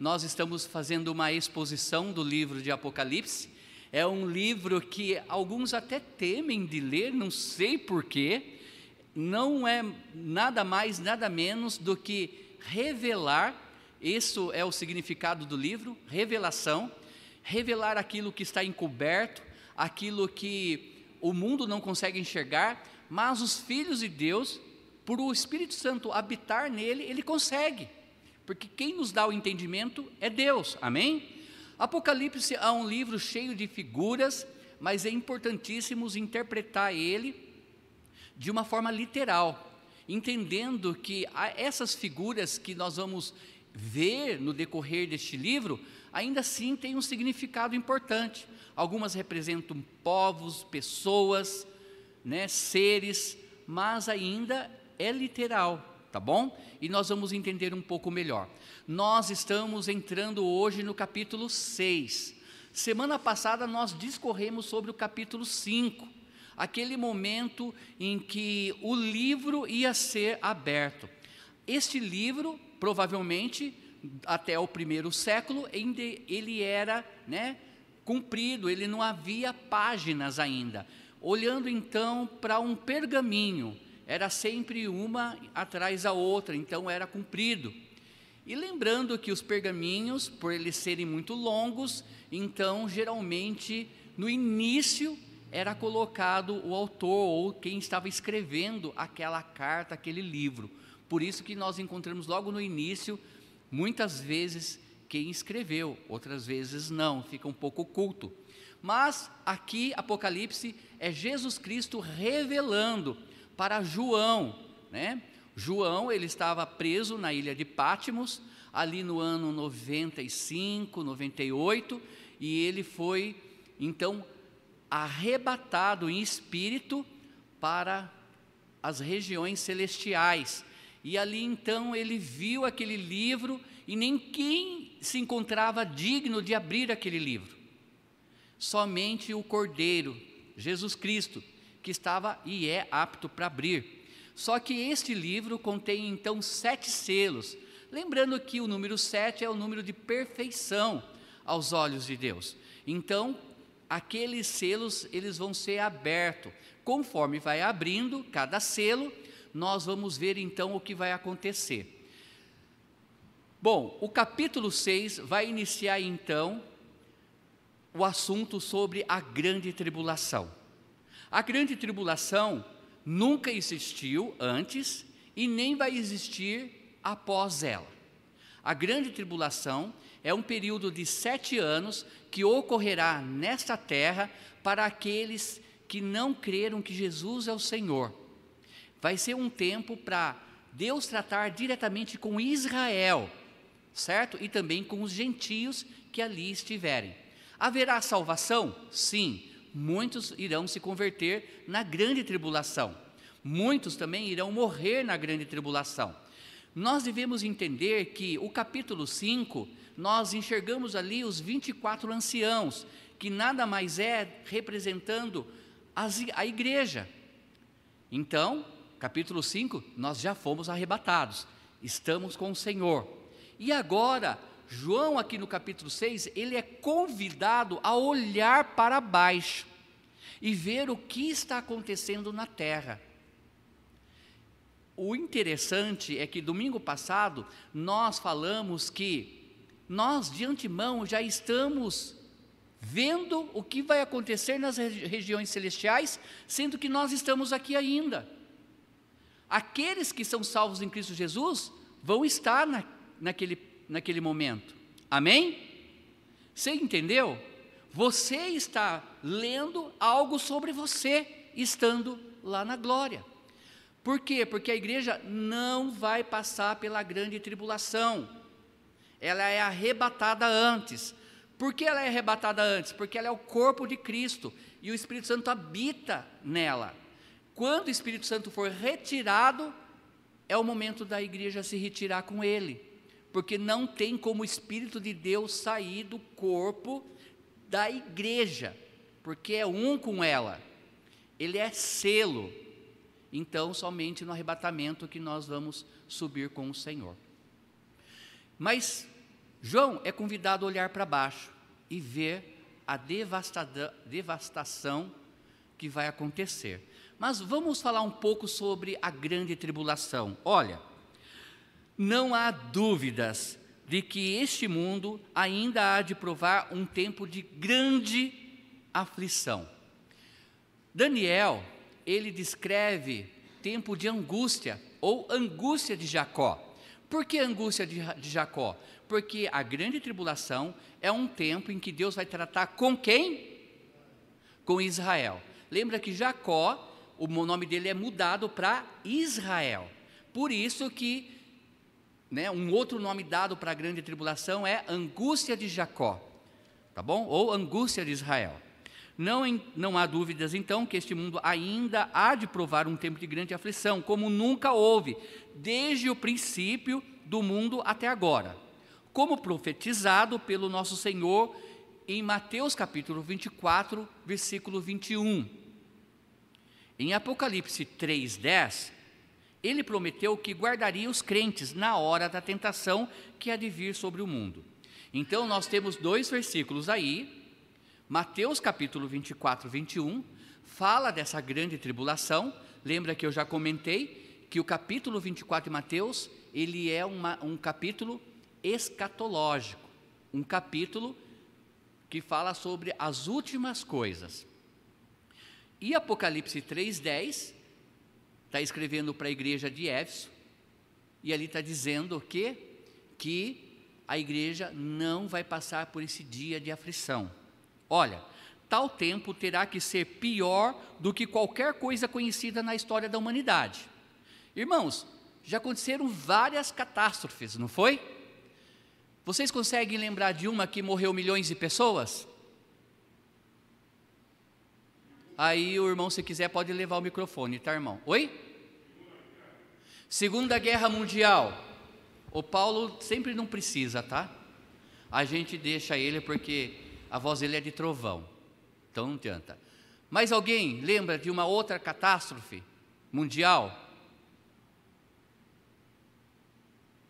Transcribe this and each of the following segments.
nós estamos fazendo uma exposição do livro de Apocalipse. É um livro que alguns até temem de ler, não sei porquê. Não é nada mais, nada menos do que revelar, isso é o significado do livro, revelação, revelar aquilo que está encoberto, aquilo que o mundo não consegue enxergar, mas os filhos de Deus, por o Espírito Santo habitar nele, ele consegue, porque quem nos dá o entendimento é Deus, amém? Apocalipse é um livro cheio de figuras, mas é importantíssimo interpretar ele de uma forma literal, entendendo que essas figuras que nós vamos ver no decorrer deste livro, ainda assim têm um significado importante. Algumas representam povos, pessoas, né, seres, mas ainda é literal, tá bom? E nós vamos entender um pouco melhor. Nós estamos entrando hoje no capítulo 6. Semana passada nós discorremos sobre o capítulo 5, aquele momento em que o livro ia ser aberto. Este livro, provavelmente, até o primeiro século, ele era né, cumprido, ele não havia páginas ainda. Olhando então para um pergaminho, era sempre uma atrás da outra, então era comprido. E lembrando que os pergaminhos, por eles serem muito longos, então geralmente no início era colocado o autor ou quem estava escrevendo aquela carta, aquele livro. Por isso que nós encontramos logo no início, muitas vezes quem escreveu, outras vezes não, fica um pouco oculto. Mas aqui, Apocalipse, é Jesus Cristo revelando para João, né? João, ele estava preso na ilha de Pátimos, ali no ano 95, 98, e ele foi, então, arrebatado em espírito para as regiões celestiais. E ali então ele viu aquele livro e quem se encontrava digno de abrir aquele livro somente o Cordeiro, Jesus Cristo, que estava e é apto para abrir. Só que este livro contém então sete selos, lembrando que o número sete é o número de perfeição aos olhos de Deus. Então, aqueles selos eles vão ser abertos. Conforme vai abrindo cada selo, nós vamos ver então o que vai acontecer. Bom, o capítulo 6 vai iniciar então o assunto sobre a grande tribulação. A grande tribulação nunca existiu antes e nem vai existir após ela. A grande tribulação é um período de sete anos que ocorrerá nesta terra para aqueles que não creram que Jesus é o Senhor. Vai ser um tempo para Deus tratar diretamente com Israel, certo? E também com os gentios que ali estiverem. Haverá salvação? Sim, muitos irão se converter na grande tribulação. Muitos também irão morrer na grande tribulação. Nós devemos entender que o capítulo 5, nós enxergamos ali os 24 anciãos, que nada mais é representando as, a igreja. Então, capítulo 5, nós já fomos arrebatados, estamos com o Senhor. E agora, João, aqui no capítulo 6, ele é convidado a olhar para baixo e ver o que está acontecendo na terra. O interessante é que domingo passado nós falamos que nós de antemão já estamos vendo o que vai acontecer nas regiões celestiais, sendo que nós estamos aqui ainda. Aqueles que são salvos em Cristo Jesus vão estar na, naquele naquele momento. Amém? Você entendeu? Você está lendo algo sobre você estando lá na glória. Por quê? Porque a igreja não vai passar pela grande tribulação. Ela é arrebatada antes. Por que ela é arrebatada antes? Porque ela é o corpo de Cristo e o Espírito Santo habita nela. Quando o Espírito Santo for retirado, é o momento da igreja se retirar com ele porque não tem como o Espírito de Deus sair do corpo da igreja, porque é um com ela, ele é selo. Então, somente no arrebatamento que nós vamos subir com o Senhor. Mas João é convidado a olhar para baixo e ver a devastação que vai acontecer. Mas vamos falar um pouco sobre a grande tribulação. Olha, não há dúvidas de que este mundo ainda há de provar um tempo de grande aflição. Daniel, ele descreve tempo de angústia ou angústia de Jacó. Por que angústia de, de Jacó? Porque a grande tribulação é um tempo em que Deus vai tratar com quem? Com Israel. Lembra que Jacó, o nome dele é mudado para Israel. Por isso que né, um outro nome dado para a grande tribulação é angústia de Jacó, tá bom? Ou angústia de Israel. Não, não há dúvidas, então, que este mundo ainda há de provar um tempo de grande aflição, como nunca houve, desde o princípio do mundo até agora, como profetizado pelo nosso Senhor em Mateus capítulo 24, versículo 21. Em Apocalipse 3:10, ele prometeu que guardaria os crentes na hora da tentação que há de vir sobre o mundo. Então nós temos dois versículos aí, Mateus capítulo 24, 21, fala dessa grande tribulação. Lembra que eu já comentei que o capítulo 24 de Mateus ele é uma, um capítulo escatológico, um capítulo que fala sobre as últimas coisas. E Apocalipse 3,10 está escrevendo para a igreja de Éfeso, e ali está dizendo que, que a igreja não vai passar por esse dia de aflição. Olha, tal tempo terá que ser pior do que qualquer coisa conhecida na história da humanidade. Irmãos, já aconteceram várias catástrofes, não foi? Vocês conseguem lembrar de uma que morreu milhões de pessoas? Aí o irmão, se quiser, pode levar o microfone, tá, irmão? Oi? Segunda Guerra Mundial. O Paulo sempre não precisa, tá? A gente deixa ele porque a voz dele é de trovão. Então não adianta. Mas alguém lembra de uma outra catástrofe mundial?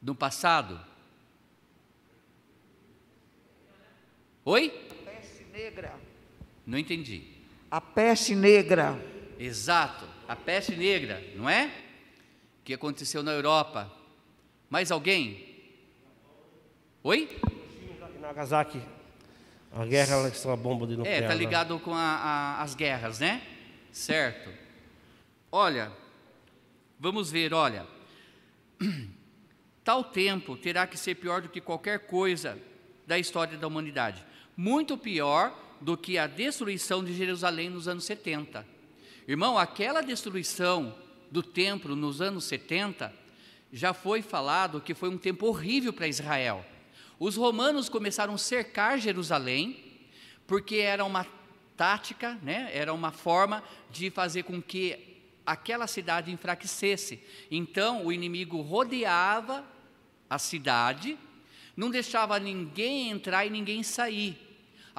no passado? Oi? Peste negra. Não entendi. A peste negra. Exato, a peste negra, não é? Que aconteceu na Europa. Mais alguém? Oi? Nagasaki. A guerra lançou a bomba de nuclear. É, tá ligado com a, a, as guerras, né? Certo. Olha, vamos ver, olha. Tal tempo terá que ser pior do que qualquer coisa da história da humanidade. Muito pior do que a destruição de Jerusalém nos anos 70. Irmão, aquela destruição do templo nos anos 70 já foi falado que foi um tempo horrível para Israel. Os romanos começaram a cercar Jerusalém, porque era uma tática, né? era uma forma de fazer com que aquela cidade enfraquecesse. Então o inimigo rodeava a cidade, não deixava ninguém entrar e ninguém sair.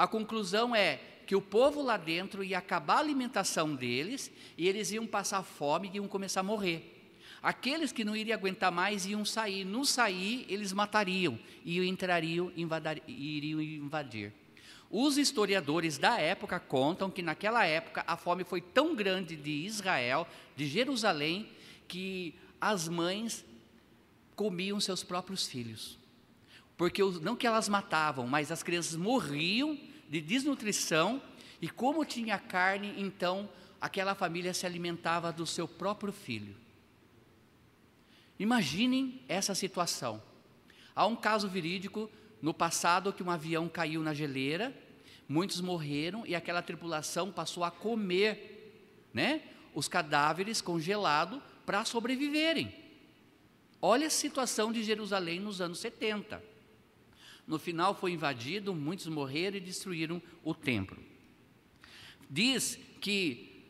A conclusão é que o povo lá dentro ia acabar a alimentação deles e eles iam passar fome e iam começar a morrer. Aqueles que não iriam aguentar mais iam sair. No sair, eles matariam e entrariam e iriam invadir. Os historiadores da época contam que naquela época a fome foi tão grande de Israel, de Jerusalém, que as mães comiam seus próprios filhos. Porque não que elas matavam, mas as crianças morriam de desnutrição e como tinha carne, então aquela família se alimentava do seu próprio filho. Imaginem essa situação. Há um caso verídico no passado que um avião caiu na geleira, muitos morreram e aquela tripulação passou a comer, né, os cadáveres congelados para sobreviverem. Olha a situação de Jerusalém nos anos 70. No final foi invadido, muitos morreram e destruíram o templo. Diz que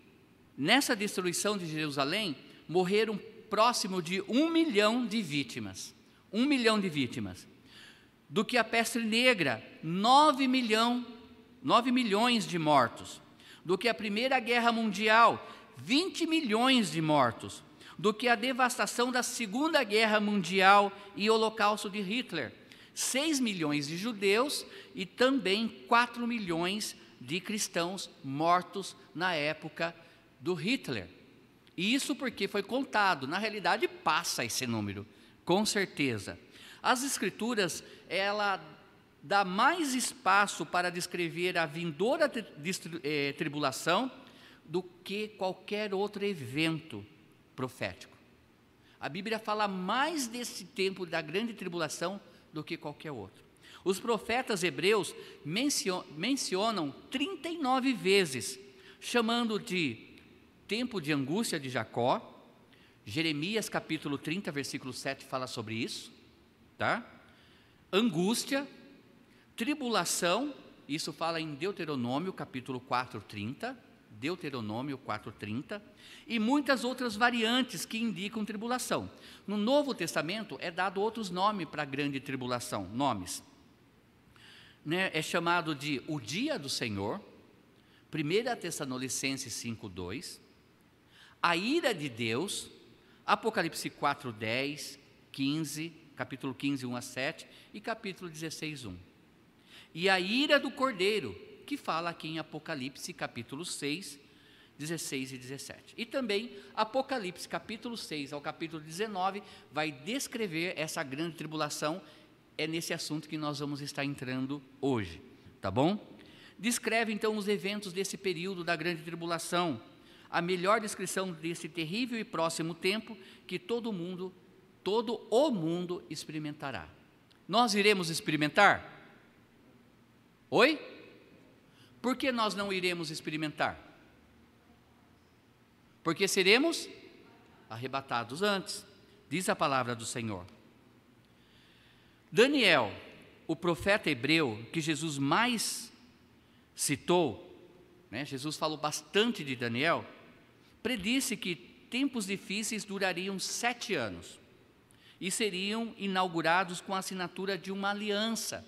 nessa destruição de Jerusalém morreram próximo de um milhão de vítimas. Um milhão de vítimas do que a peste negra, 9, milhão, 9 milhões de mortos, do que a Primeira Guerra Mundial, 20 milhões de mortos, do que a devastação da Segunda Guerra Mundial e o Holocausto de Hitler, 6 milhões de judeus e também 4 milhões de cristãos mortos na época do Hitler. E isso porque foi contado, na realidade passa esse número, com certeza. As escrituras, ela dá mais espaço para descrever a vindoura eh, tribulação do que qualquer outro evento profético. A Bíblia fala mais desse tempo da grande tribulação do que qualquer outro. Os profetas hebreus mencionam 39 vezes, chamando de tempo de angústia de Jacó. Jeremias capítulo 30, versículo 7 fala sobre isso, tá? Angústia, tribulação, isso fala em Deuteronômio capítulo 4, 30, Deuteronômio 4:30 e muitas outras variantes que indicam tribulação. No Novo Testamento é dado outros nomes para a grande tribulação, nomes né, é chamado de o dia do Senhor, 1 Tessalonicenses 5,2, a ira de Deus, Apocalipse 4, 10, 15, capítulo 15, 1 a 7 e capítulo 16, 1. E a ira do Cordeiro, que fala aqui em Apocalipse capítulo 6, 16 e 17. E também Apocalipse capítulo 6 ao capítulo 19 vai descrever essa grande tribulação é nesse assunto que nós vamos estar entrando hoje, tá bom? Descreve então os eventos desse período da grande tribulação, a melhor descrição desse terrível e próximo tempo que todo mundo, todo o mundo experimentará. Nós iremos experimentar? Oi? Por que nós não iremos experimentar? Porque seremos arrebatados antes, diz a palavra do Senhor. Daniel, o profeta hebreu que Jesus mais citou, né, Jesus falou bastante de Daniel, predisse que tempos difíceis durariam sete anos e seriam inaugurados com a assinatura de uma aliança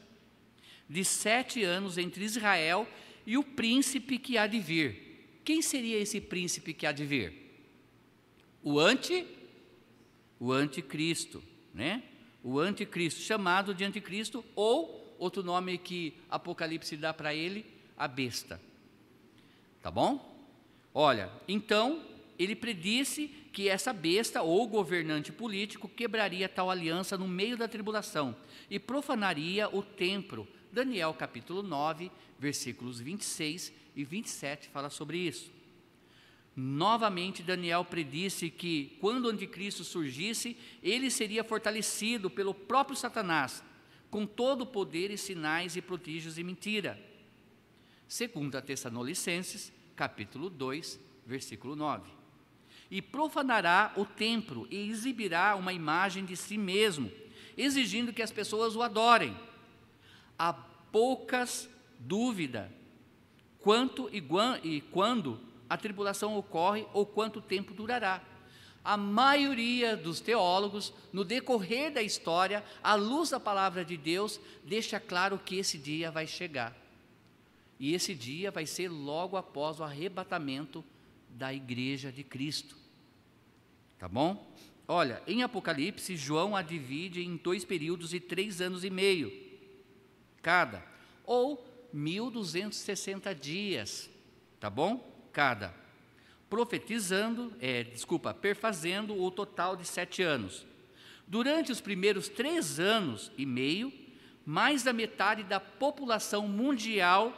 de sete anos entre Israel e o príncipe que há de vir. Quem seria esse príncipe que há de vir? O anti, o anticristo, né? o anticristo, chamado de anticristo, ou outro nome que Apocalipse dá para ele, a besta. Tá bom? Olha, então ele predisse que essa besta ou governante político quebraria tal aliança no meio da tribulação e profanaria o templo. Daniel capítulo 9, versículos 26 e 27 fala sobre isso. Novamente, Daniel predisse que, quando o anticristo surgisse, ele seria fortalecido pelo próprio Satanás, com todo o poder e sinais e prodígios e mentira. Segundo a Tessalonicenses, capítulo 2, versículo 9. E profanará o templo e exibirá uma imagem de si mesmo, exigindo que as pessoas o adorem. Há poucas dúvida quanto e, e quando a tribulação ocorre ou quanto tempo durará. A maioria dos teólogos, no decorrer da história, à luz da palavra de Deus, deixa claro que esse dia vai chegar. E esse dia vai ser logo após o arrebatamento da igreja de Cristo. Tá bom? Olha, em Apocalipse, João a divide em dois períodos de três anos e meio, cada, ou 1260 dias, tá bom? cada, profetizando, é, desculpa, perfazendo o total de sete anos. Durante os primeiros três anos e meio, mais da metade da população mundial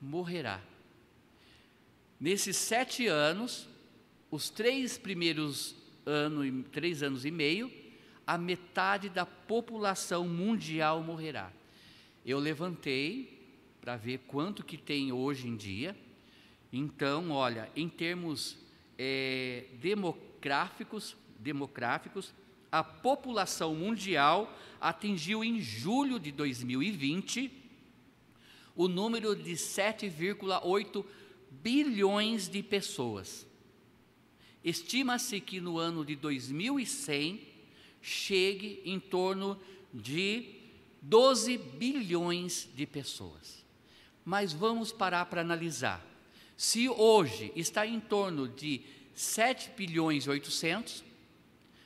morrerá. Nesses sete anos, os três primeiros anos, três anos e meio, a metade da população mundial morrerá. Eu levantei para ver quanto que tem hoje em dia então, olha, em termos é, demográficos, demográficos, a população mundial atingiu em julho de 2020 o número de 7,8 bilhões de pessoas. Estima-se que no ano de 2100 chegue em torno de 12 bilhões de pessoas. Mas vamos parar para analisar. Se hoje está em torno de 7 bilhões e 800,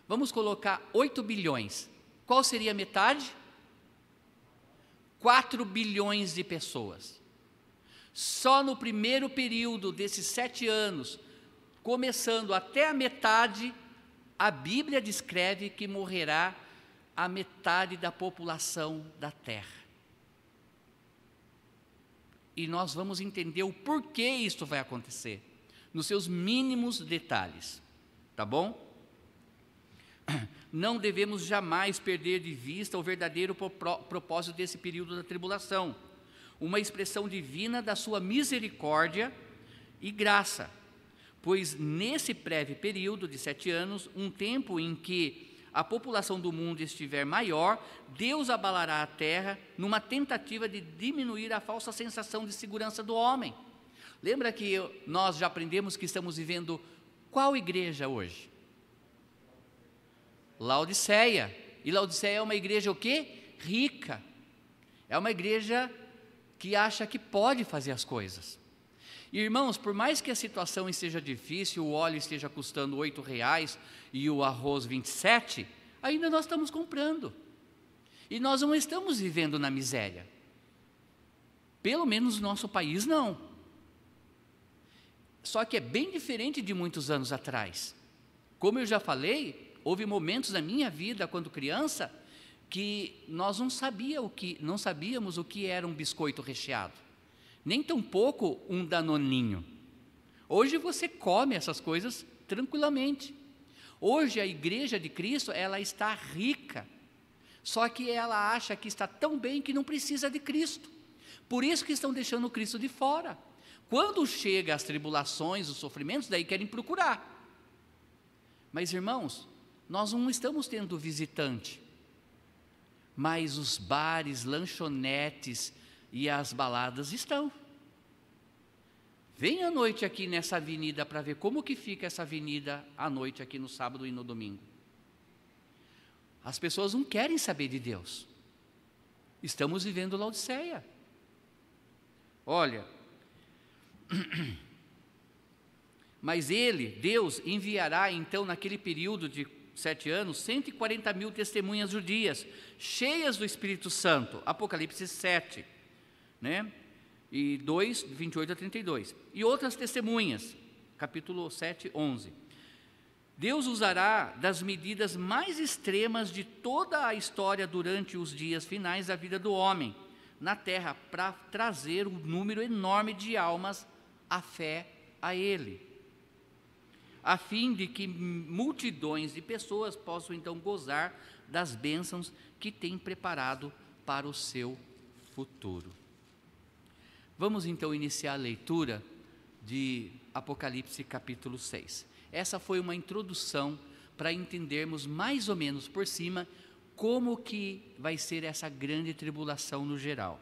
vamos colocar 8 bilhões. Qual seria a metade? 4 bilhões de pessoas. Só no primeiro período desses sete anos, começando até a metade, a Bíblia descreve que morrerá a metade da população da Terra. E nós vamos entender o porquê isso vai acontecer, nos seus mínimos detalhes, tá bom? Não devemos jamais perder de vista o verdadeiro propósito desse período da tribulação uma expressão divina da sua misericórdia e graça, pois nesse breve período de sete anos, um tempo em que a população do mundo estiver maior, Deus abalará a terra numa tentativa de diminuir a falsa sensação de segurança do homem. Lembra que nós já aprendemos que estamos vivendo qual igreja hoje? Laodiceia. E Laodiceia é uma igreja o quê? Rica. É uma igreja que acha que pode fazer as coisas. Irmãos, por mais que a situação esteja difícil, o óleo esteja custando oito reais e o arroz 27, ainda nós estamos comprando. E nós não estamos vivendo na miséria. Pelo menos no nosso país, não. Só que é bem diferente de muitos anos atrás. Como eu já falei, houve momentos na minha vida, quando criança, que nós não, sabia o que, não sabíamos o que era um biscoito recheado, nem tampouco um danoninho. Hoje você come essas coisas tranquilamente. Hoje a igreja de Cristo, ela está rica, só que ela acha que está tão bem que não precisa de Cristo. Por isso que estão deixando o Cristo de fora. Quando chega as tribulações, os sofrimentos, daí querem procurar. Mas irmãos, nós não estamos tendo visitante mas os bares, lanchonetes e as baladas estão. Vem à noite aqui nessa avenida para ver como que fica essa avenida à noite aqui no sábado e no domingo. As pessoas não querem saber de Deus. Estamos vivendo Laodiceia. Olha, mas ele, Deus, enviará então naquele período de sete anos, 140 mil testemunhas judias, cheias do Espírito Santo. Apocalipse 7, né? E 2, 28 a 32. E outras testemunhas, capítulo 7, 11. Deus usará das medidas mais extremas de toda a história durante os dias finais da vida do homem na terra para trazer um número enorme de almas à fé a Ele a fim de que multidões de pessoas possam então gozar das bênçãos que tem preparado para o seu futuro. Vamos então iniciar a leitura de Apocalipse capítulo 6. Essa foi uma introdução para entendermos mais ou menos por cima como que vai ser essa grande tribulação no geral.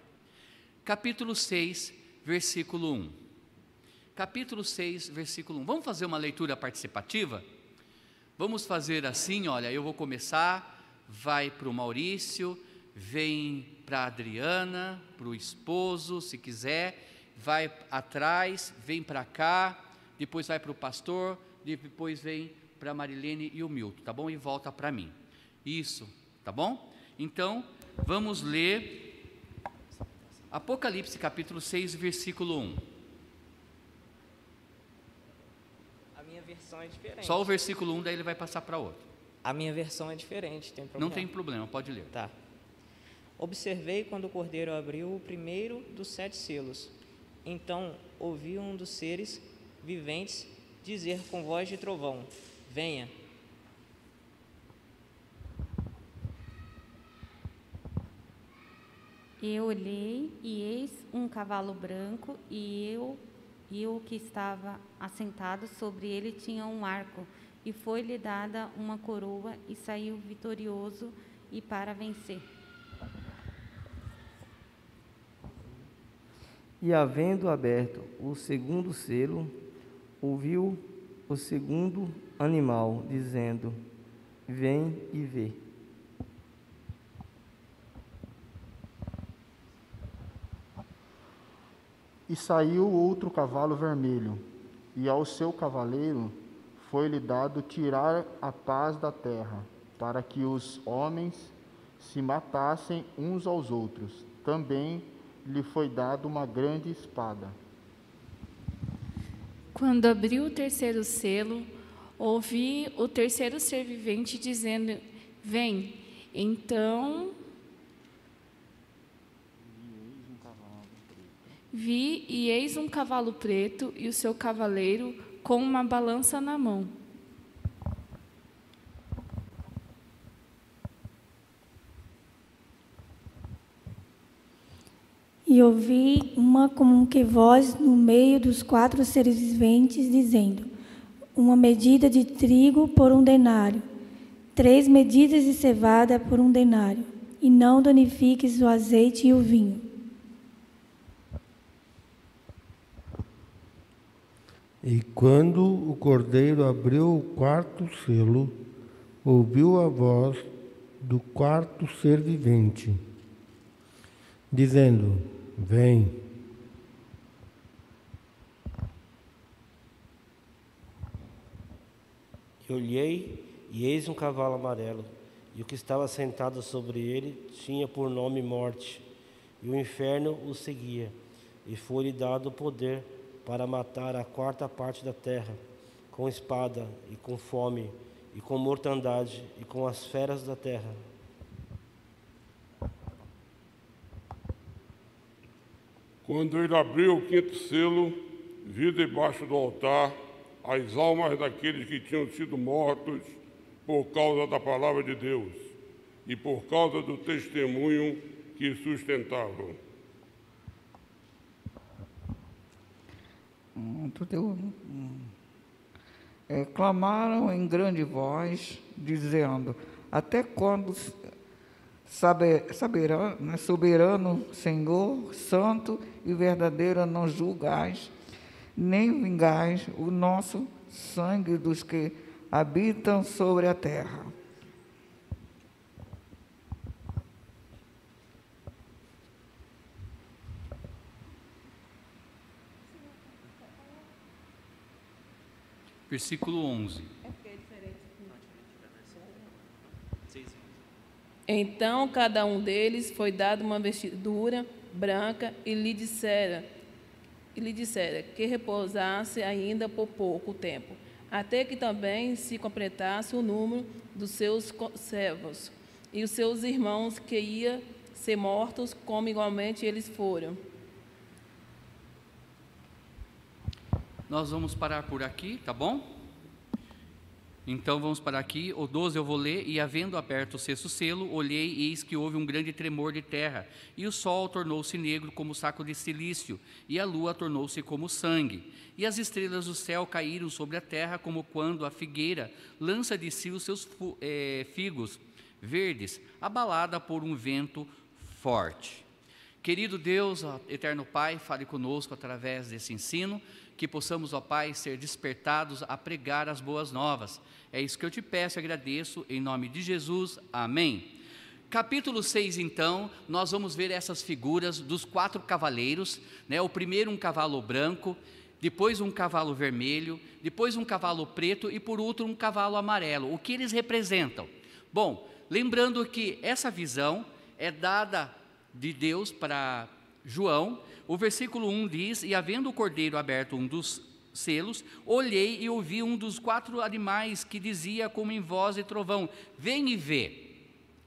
Capítulo 6, versículo 1 capítulo 6, versículo 1. Vamos fazer uma leitura participativa? Vamos fazer assim, olha, eu vou começar, vai para o Maurício, vem para a Adriana, para o esposo, se quiser, vai atrás, vem para cá, depois vai para o pastor, depois vem para a Marilene e o Milton, tá bom? E volta para mim. Isso, tá bom? Então, vamos ler Apocalipse capítulo 6, versículo 1. versão é diferente. Só o versículo 1, daí ele vai passar para outro. A minha versão é diferente, tem problema. Não tem problema, pode ler. Tá. Observei quando o cordeiro abriu o primeiro dos sete selos. Então ouvi um dos seres viventes dizer com voz de trovão: Venha. Eu olhei e eis um cavalo branco e eu e o que estava assentado sobre ele tinha um arco, e foi-lhe dada uma coroa, e saiu vitorioso e para vencer. E havendo aberto o segundo selo, ouviu o segundo animal, dizendo: Vem e vê. E saiu outro cavalo vermelho, e ao seu cavaleiro foi-lhe dado tirar a paz da terra, para que os homens se matassem uns aos outros. também lhe foi dada uma grande espada. Quando abriu o terceiro selo, ouvi o terceiro ser vivente dizendo: Vem. Então vi e eis um cavalo preto e o seu cavaleiro com uma balança na mão. E ouvi uma como que voz no meio dos quatro seres viventes, dizendo: Uma medida de trigo por um denário, três medidas de cevada por um denário, e não danifiques o azeite e o vinho. E quando o cordeiro abriu o quarto selo, ouviu a voz do quarto ser vivente, dizendo: Vem. E olhei, e eis um cavalo amarelo, e o que estava sentado sobre ele tinha por nome Morte, e o inferno o seguia, e foi-lhe dado o poder para matar a quarta parte da terra, com espada, e com fome, e com mortandade, e com as feras da terra. Quando ele abriu o quinto selo, vi debaixo do altar as almas daqueles que tinham sido mortos por causa da palavra de Deus e por causa do testemunho que sustentavam. É, clamaram em grande voz, dizendo: Até quando saber, né, soberano Senhor, santo e verdadeiro, não julgais, nem vingais o nosso sangue dos que habitam sobre a terra? Versículo 11. Então cada um deles foi dado uma vestidura branca e lhe dissera, e lhe dissera que repousasse ainda por pouco tempo, até que também se completasse o número dos seus servos e os seus irmãos que ia ser mortos, como igualmente eles foram. Nós vamos parar por aqui, tá bom? Então vamos parar aqui. O 12 eu vou ler. E havendo aberto o sexto selo, olhei e eis que houve um grande tremor de terra. E o sol tornou-se negro como saco de silício, e a lua tornou-se como sangue. E as estrelas do céu caíram sobre a terra, como quando a figueira lança de si os seus é, figos verdes, abalada por um vento forte. Querido Deus, eterno Pai, fale conosco através desse ensino que possamos, ó Pai, ser despertados a pregar as boas novas. É isso que eu te peço e agradeço, em nome de Jesus. Amém. Capítulo 6, então, nós vamos ver essas figuras dos quatro cavaleiros, né? O primeiro um cavalo branco, depois um cavalo vermelho, depois um cavalo preto e por último um cavalo amarelo. O que eles representam? Bom, lembrando que essa visão é dada de Deus para João, o versículo 1 diz: E havendo o cordeiro aberto um dos selos, olhei e ouvi um dos quatro animais que dizia como em voz e trovão: Vem e vê.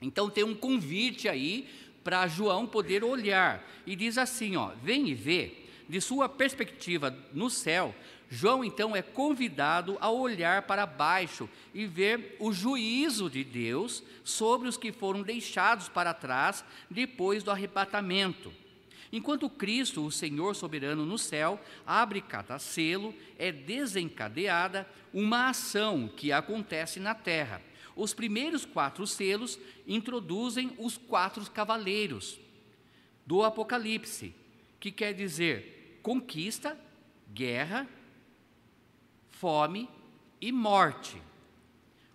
Então tem um convite aí para João poder olhar. E diz assim: ó, Vem e vê. De sua perspectiva no céu, João então é convidado a olhar para baixo e ver o juízo de Deus sobre os que foram deixados para trás depois do arrebatamento. Enquanto Cristo, o Senhor soberano no céu, abre cada selo, é desencadeada uma ação que acontece na terra. Os primeiros quatro selos introduzem os quatro cavaleiros do Apocalipse, que quer dizer conquista, guerra, fome e morte.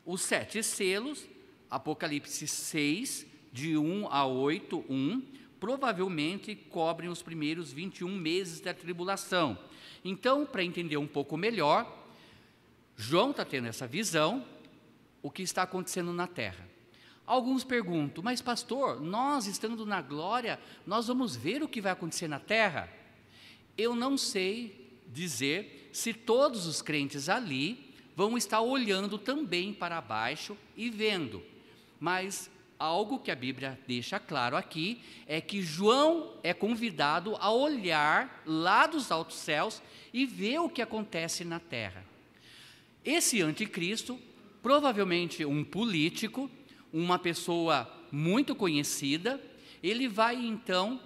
Os sete selos, Apocalipse 6, de 1 a 8, 1, provavelmente cobrem os primeiros 21 meses da tribulação. Então, para entender um pouco melhor, João está tendo essa visão, o que está acontecendo na terra. Alguns perguntam, mas pastor, nós estando na glória, nós vamos ver o que vai acontecer na terra? Eu não sei dizer se todos os crentes ali vão estar olhando também para baixo e vendo, mas algo que a Bíblia deixa claro aqui é que João é convidado a olhar lá dos altos céus e ver o que acontece na terra. Esse anticristo, provavelmente um político, uma pessoa muito conhecida, ele vai então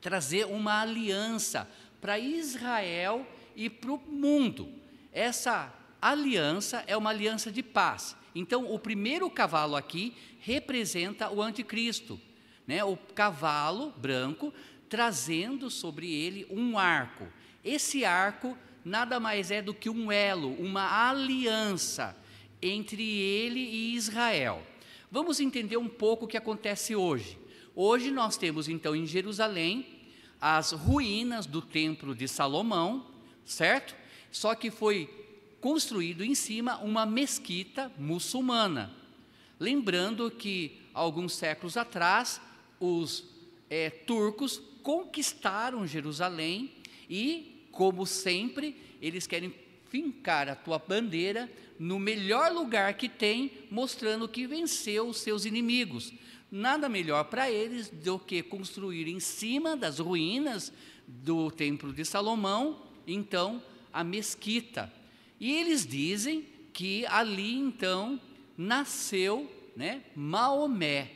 trazer uma aliança para Israel e para o mundo. Essa aliança é uma aliança de paz. Então, o primeiro cavalo aqui representa o anticristo, né? O cavalo branco trazendo sobre ele um arco. Esse arco nada mais é do que um elo, uma aliança entre ele e Israel. Vamos entender um pouco o que acontece hoje. Hoje nós temos então em Jerusalém as ruínas do templo de Salomão, certo? Só que foi construído em cima uma mesquita muçulmana. Lembrando que alguns séculos atrás os é, turcos conquistaram Jerusalém e, como sempre, eles querem fincar a tua bandeira no melhor lugar que tem, mostrando que venceu os seus inimigos. Nada melhor para eles do que construir em cima das ruínas do Templo de Salomão, então, a mesquita. E eles dizem que ali, então, nasceu né, Maomé.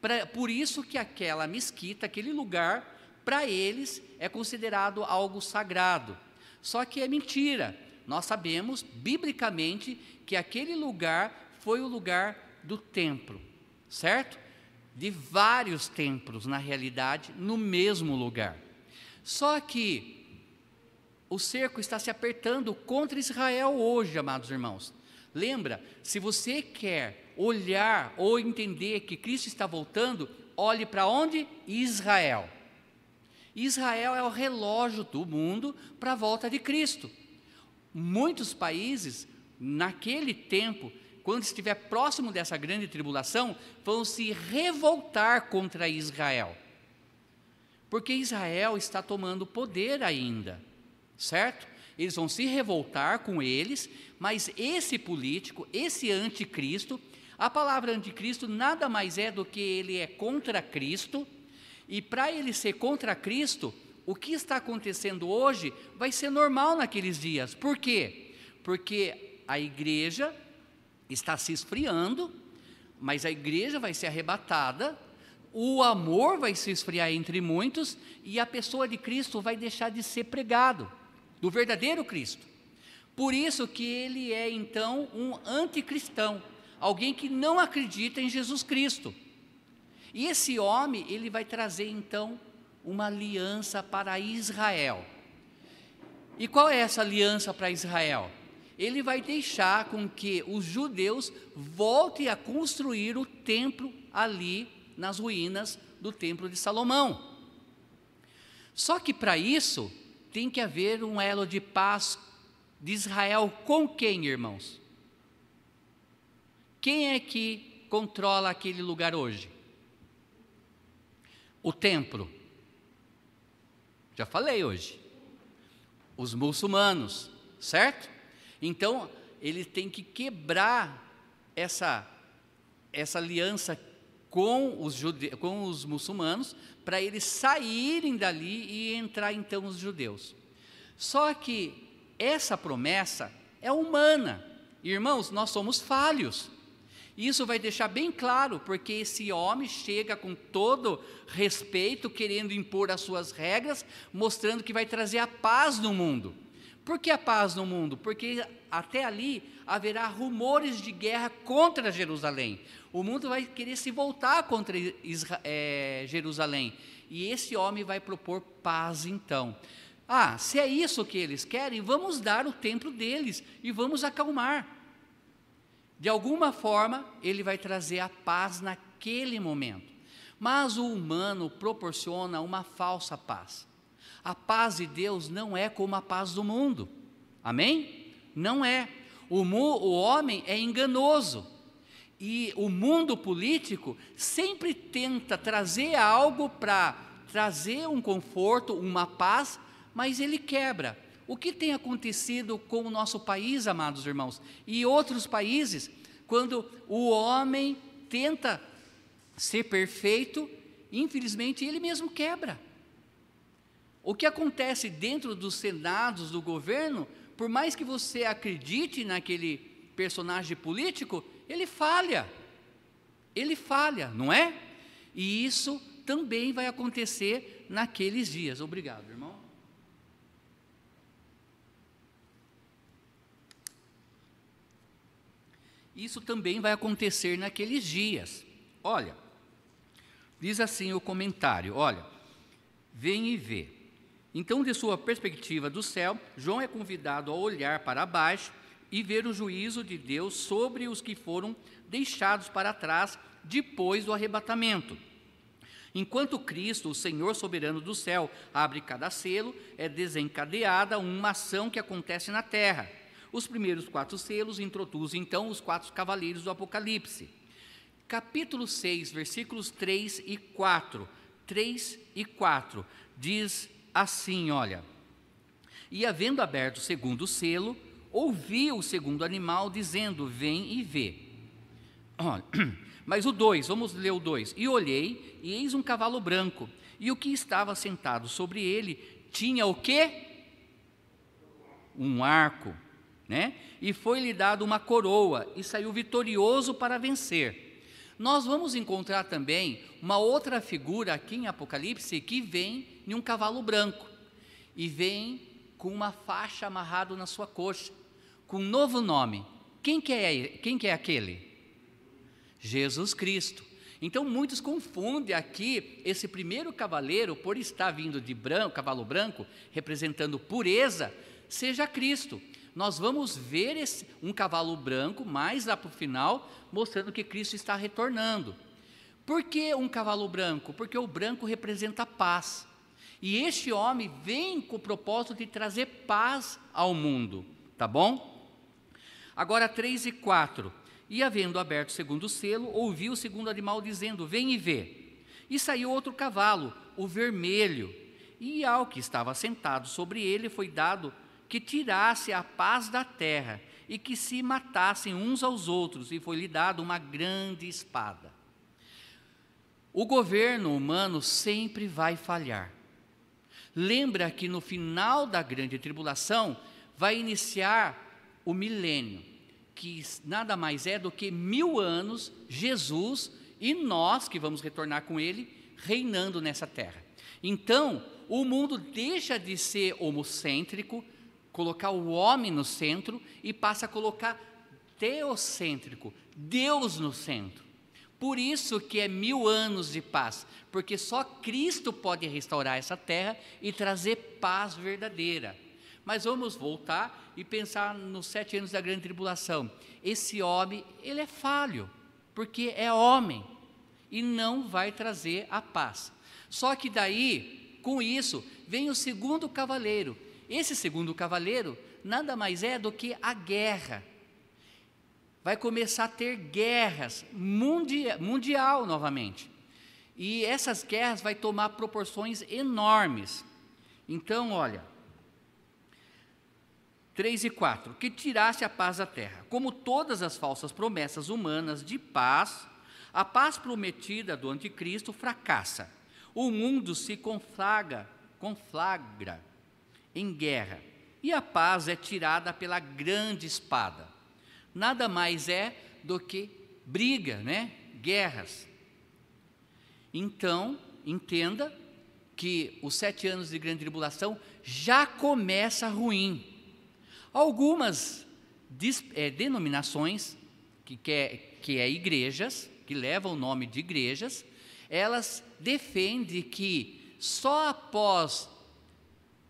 Pra, por isso que aquela mesquita, aquele lugar, para eles é considerado algo sagrado. Só que é mentira. Nós sabemos, biblicamente, que aquele lugar foi o lugar do templo, certo? De vários templos, na realidade, no mesmo lugar. Só que o cerco está se apertando contra Israel hoje, amados irmãos. Lembra, se você quer olhar ou entender que Cristo está voltando, olhe para onde? Israel. Israel é o relógio do mundo para a volta de Cristo. Muitos países, naquele tempo, quando estiver próximo dessa grande tribulação, vão se revoltar contra Israel. Porque Israel está tomando poder ainda, certo? Eles vão se revoltar com eles, mas esse político, esse anticristo, a palavra anticristo nada mais é do que ele é contra Cristo, e para ele ser contra Cristo, o que está acontecendo hoje vai ser normal naqueles dias. Por quê? Porque a igreja está se esfriando, mas a igreja vai ser arrebatada, o amor vai se esfriar entre muitos e a pessoa de Cristo vai deixar de ser pregado do verdadeiro Cristo. Por isso que ele é então um anticristão, alguém que não acredita em Jesus Cristo. E esse homem, ele vai trazer então uma aliança para Israel. E qual é essa aliança para Israel? Ele vai deixar com que os judeus voltem a construir o templo ali nas ruínas do templo de Salomão. Só que para isso, tem que haver um elo de paz de Israel com quem, irmãos? Quem é que controla aquele lugar hoje? O templo. Já falei hoje. Os muçulmanos, certo? Então, ele tem que quebrar essa, essa aliança com os, jude... com os muçulmanos para eles saírem dali e entrar então os judeus. Só que essa promessa é humana. Irmãos, nós somos falhos. Isso vai deixar bem claro, porque esse homem chega com todo respeito, querendo impor as suas regras, mostrando que vai trazer a paz no mundo. Por que a paz no mundo? Porque até ali haverá rumores de guerra contra Jerusalém. O mundo vai querer se voltar contra é, Jerusalém. E esse homem vai propor paz então. Ah, se é isso que eles querem, vamos dar o templo deles e vamos acalmar. De alguma forma, ele vai trazer a paz naquele momento. Mas o humano proporciona uma falsa paz. A paz de Deus não é como a paz do mundo. Amém? Não é. O, o homem é enganoso. E o mundo político sempre tenta trazer algo para trazer um conforto, uma paz, mas ele quebra. O que tem acontecido com o nosso país, amados irmãos, e outros países, quando o homem tenta ser perfeito, infelizmente ele mesmo quebra. O que acontece dentro dos senados do governo, por mais que você acredite naquele personagem político, ele falha. Ele falha, não é? E isso também vai acontecer naqueles dias. Obrigado, irmão. Isso também vai acontecer naqueles dias. Olha, diz assim o comentário: olha, vem e vê. Então, de sua perspectiva do céu, João é convidado a olhar para baixo e ver o juízo de Deus sobre os que foram deixados para trás depois do arrebatamento. Enquanto Cristo, o Senhor soberano do céu, abre cada selo, é desencadeada uma ação que acontece na terra. Os primeiros quatro selos introduzem então os quatro cavaleiros do Apocalipse. Capítulo 6, versículos 3 e 4. 3 e 4 diz assim: olha. E havendo aberto o segundo selo, ouvi o segundo animal dizendo: Vem e vê. Mas o 2, vamos ler o 2. E olhei, e eis um cavalo branco, e o que estava sentado sobre ele tinha o quê? Um arco, né? E foi-lhe dado uma coroa, e saiu vitorioso para vencer. Nós vamos encontrar também uma outra figura aqui em Apocalipse que vem em um cavalo branco e vem com uma faixa amarrado na sua coxa, com um novo nome. Quem que é, quem que é aquele? Jesus Cristo. Então muitos confundem aqui esse primeiro cavaleiro por estar vindo de branco, cavalo branco, representando pureza, seja Cristo nós vamos ver esse, um cavalo branco mais lá para o final, mostrando que Cristo está retornando. Por que um cavalo branco? Porque o branco representa paz. E este homem vem com o propósito de trazer paz ao mundo, tá bom? Agora 3 e 4. E havendo aberto o segundo selo, ouviu o segundo animal dizendo: Vem e vê. E saiu outro cavalo, o vermelho, e ao que estava sentado sobre ele foi dado que tirasse a paz da terra e que se matassem uns aos outros, e foi-lhe dado uma grande espada. O governo humano sempre vai falhar. Lembra que no final da grande tribulação vai iniciar o milênio, que nada mais é do que mil anos Jesus e nós que vamos retornar com Ele reinando nessa terra. Então, o mundo deixa de ser homocêntrico, colocar o homem no centro e passa a colocar teocêntrico, Deus no centro. Por isso que é mil anos de paz, porque só Cristo pode restaurar essa terra e trazer paz verdadeira. Mas vamos voltar e pensar nos sete anos da grande tribulação. Esse homem, ele é falho, porque é homem e não vai trazer a paz. Só que daí, com isso, vem o segundo cavaleiro, esse segundo cavaleiro nada mais é do que a guerra. Vai começar a ter guerras mundial, mundial novamente. E essas guerras vai tomar proporções enormes. Então, olha, 3 e 4: Que tirasse a paz da terra. Como todas as falsas promessas humanas de paz, a paz prometida do anticristo fracassa. O mundo se conflagra em guerra, e a paz é tirada pela grande espada. Nada mais é do que briga, né? Guerras. Então, entenda que os sete anos de grande tribulação já começa ruim. Algumas é, denominações, que, quer, que é igrejas, que levam o nome de igrejas, elas defendem que só após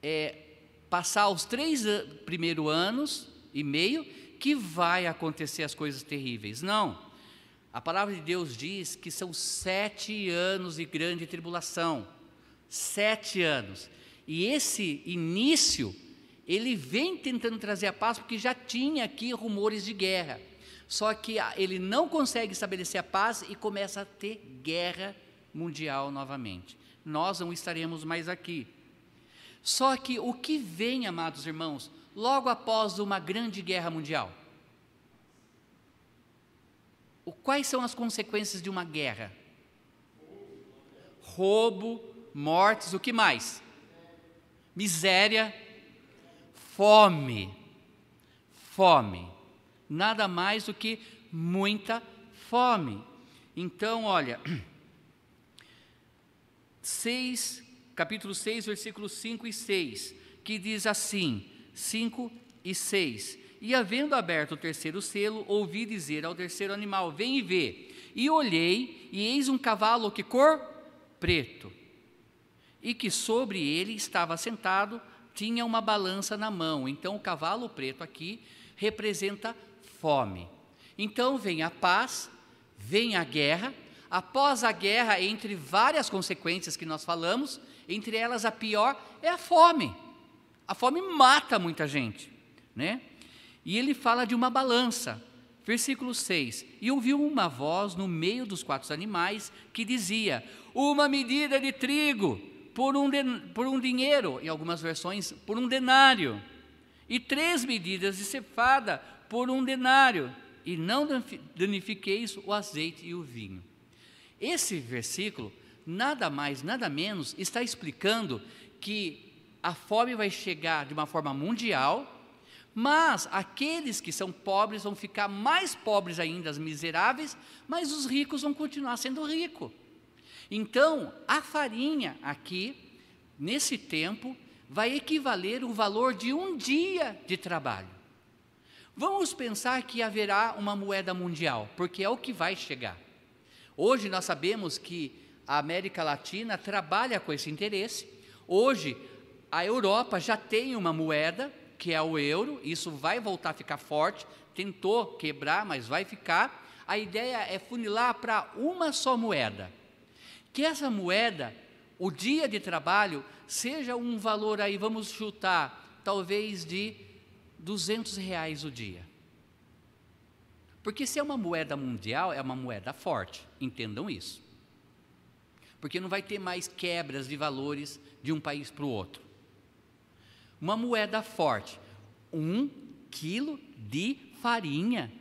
é, passar os três primeiros anos e meio que vai acontecer as coisas terríveis. Não. A palavra de Deus diz que são sete anos de grande tribulação. Sete anos. E esse início, ele vem tentando trazer a paz, porque já tinha aqui rumores de guerra. Só que ele não consegue estabelecer a paz e começa a ter guerra mundial novamente. Nós não estaremos mais aqui. Só que o que vem, amados irmãos, logo após uma grande guerra mundial? Quais são as consequências de uma guerra? Roubo, mortes, o que mais? Miséria, fome. Fome. Nada mais do que muita fome. Então, olha, 6, capítulo 6, versículos 5 e 6, que diz assim: 5 e 6. E havendo aberto o terceiro selo, ouvi dizer ao terceiro animal: Vem e vê. E olhei, e eis um cavalo que cor preto, e que sobre ele estava sentado, tinha uma balança na mão. Então, o cavalo preto aqui representa fome. Então, vem a paz, vem a guerra. Após a guerra, entre várias consequências que nós falamos, entre elas a pior é a fome. A fome mata muita gente, né? E ele fala de uma balança. Versículo 6: E ouviu uma voz no meio dos quatro animais que dizia: Uma medida de trigo por um, den- por um dinheiro, em algumas versões, por um denário, e três medidas de cefada por um denário, e não danifi- danifiqueis o azeite e o vinho. Esse versículo, nada mais, nada menos, está explicando que a fome vai chegar de uma forma mundial, mas aqueles que são pobres vão ficar mais pobres ainda, os miseráveis, mas os ricos vão continuar sendo ricos. Então, a farinha aqui, nesse tempo, vai equivaler o valor de um dia de trabalho. Vamos pensar que haverá uma moeda mundial, porque é o que vai chegar. Hoje nós sabemos que a América Latina trabalha com esse interesse. Hoje a Europa já tem uma moeda, que é o euro, isso vai voltar a ficar forte. Tentou quebrar, mas vai ficar. A ideia é funilar para uma só moeda. Que essa moeda, o dia de trabalho, seja um valor aí, vamos chutar, talvez de 200 reais o dia. Porque se é uma moeda mundial, é uma moeda forte, entendam isso. Porque não vai ter mais quebras de valores de um país para o outro. Uma moeda forte, um quilo de farinha,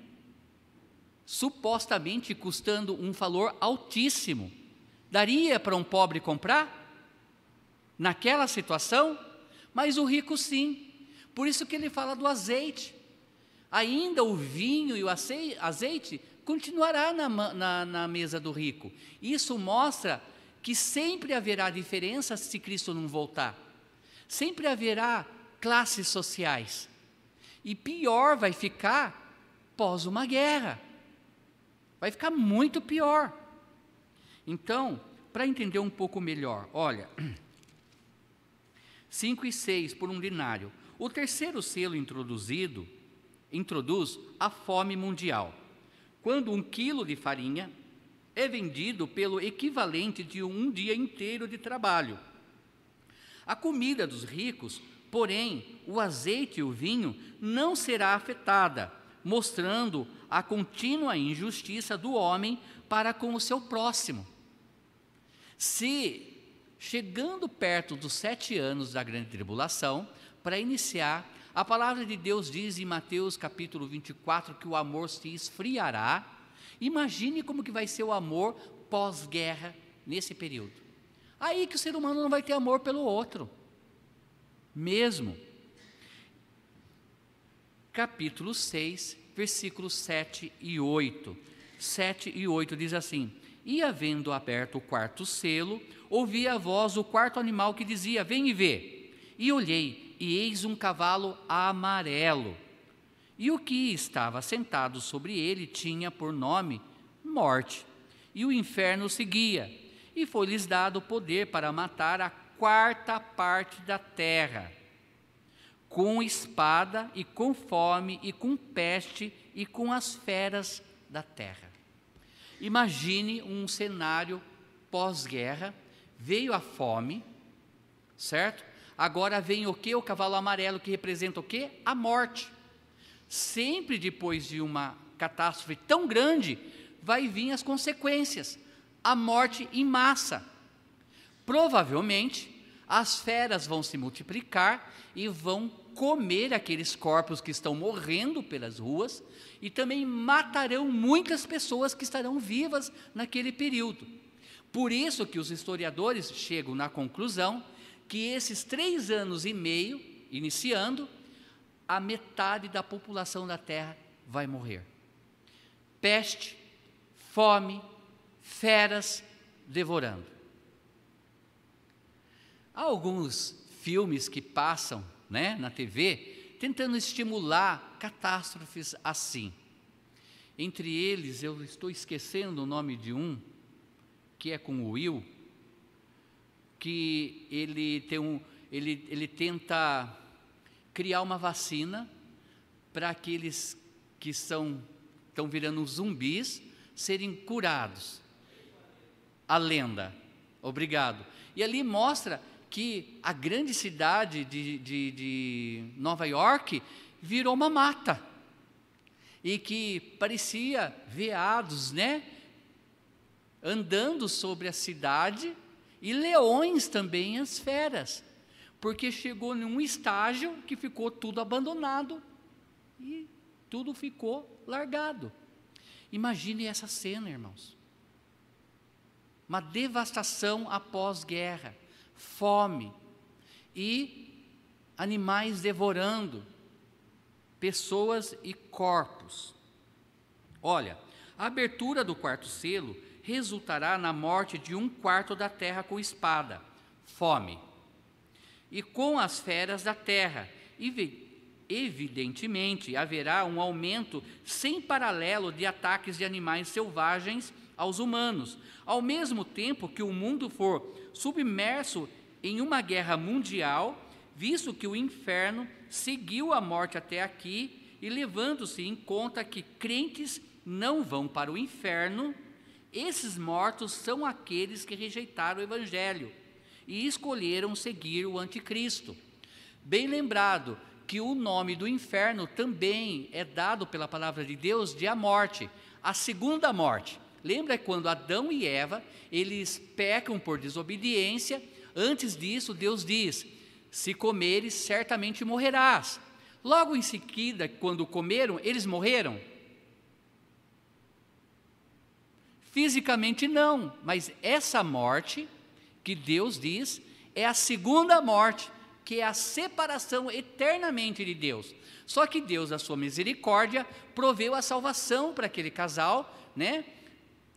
supostamente custando um valor altíssimo. Daria para um pobre comprar? Naquela situação? Mas o rico sim. Por isso que ele fala do azeite. Ainda o vinho e o azeite continuará na, na, na mesa do rico. Isso mostra que sempre haverá diferença se Cristo não voltar. Sempre haverá classes sociais. E pior vai ficar pós uma guerra. Vai ficar muito pior. Então, para entender um pouco melhor, olha, 5 e 6 por um dinário. O terceiro selo introduzido introduz a fome mundial. Quando um quilo de farinha é vendido pelo equivalente de um dia inteiro de trabalho. A comida dos ricos, porém, o azeite e o vinho não será afetada, mostrando a contínua injustiça do homem para com o seu próximo. Se, chegando perto dos sete anos da grande tribulação, para iniciar, a palavra de Deus diz em Mateus capítulo 24 que o amor se esfriará. Imagine como que vai ser o amor pós-guerra nesse período. Aí que o ser humano não vai ter amor pelo outro. Mesmo. Capítulo 6, versículos 7 e 8. 7 e 8 diz assim: E havendo aberto o quarto selo, ouvi a voz do quarto animal que dizia: Vem e vê. E olhei, e eis um cavalo amarelo. E o que estava sentado sobre ele tinha por nome Morte. E o inferno seguia. E foi-lhes dado poder para matar a quarta parte da terra, com espada e com fome e com peste e com as feras da terra. Imagine um cenário pós-guerra, veio a fome, certo? Agora vem o que? O cavalo amarelo que representa o que? A morte. Sempre depois de uma catástrofe tão grande, vai vir as consequências, a morte em massa. Provavelmente, as feras vão se multiplicar e vão comer aqueles corpos que estão morrendo pelas ruas e também matarão muitas pessoas que estarão vivas naquele período. Por isso que os historiadores chegam na conclusão que esses três anos e meio, iniciando, a metade da população da Terra vai morrer. Peste, fome, feras devorando. Há alguns filmes que passam né, na TV tentando estimular catástrofes assim. Entre eles, eu estou esquecendo o nome de um, que é com o Will, que ele, tem um, ele, ele tenta criar uma vacina para aqueles que são, estão virando zumbis serem curados. A lenda. Obrigado. E ali mostra que a grande cidade de, de, de Nova York virou uma mata. E que parecia veados, né? Andando sobre a cidade e leões também as feras, porque chegou num estágio que ficou tudo abandonado e tudo ficou largado. Imagine essa cena, irmãos. Uma devastação após guerra, fome e animais devorando pessoas e corpos. Olha, a abertura do quarto selo resultará na morte de um quarto da terra com espada, fome, e com as feras da terra. Evidentemente, haverá um aumento sem paralelo de ataques de animais selvagens aos humanos, ao mesmo tempo que o mundo for submerso em uma guerra mundial, visto que o inferno seguiu a morte até aqui e levando-se em conta que crentes não vão para o inferno, esses mortos são aqueles que rejeitaram o Evangelho e escolheram seguir o Anticristo. Bem lembrado que o nome do inferno também é dado pela palavra de Deus de a morte, a segunda morte. Lembra quando Adão e Eva, eles pecam por desobediência, antes disso Deus diz: se comeres, certamente morrerás. Logo em seguida, quando comeram, eles morreram? Fisicamente não, mas essa morte que Deus diz é a segunda morte, que é a separação eternamente de Deus. Só que Deus, a sua misericórdia, proveu a salvação para aquele casal, né?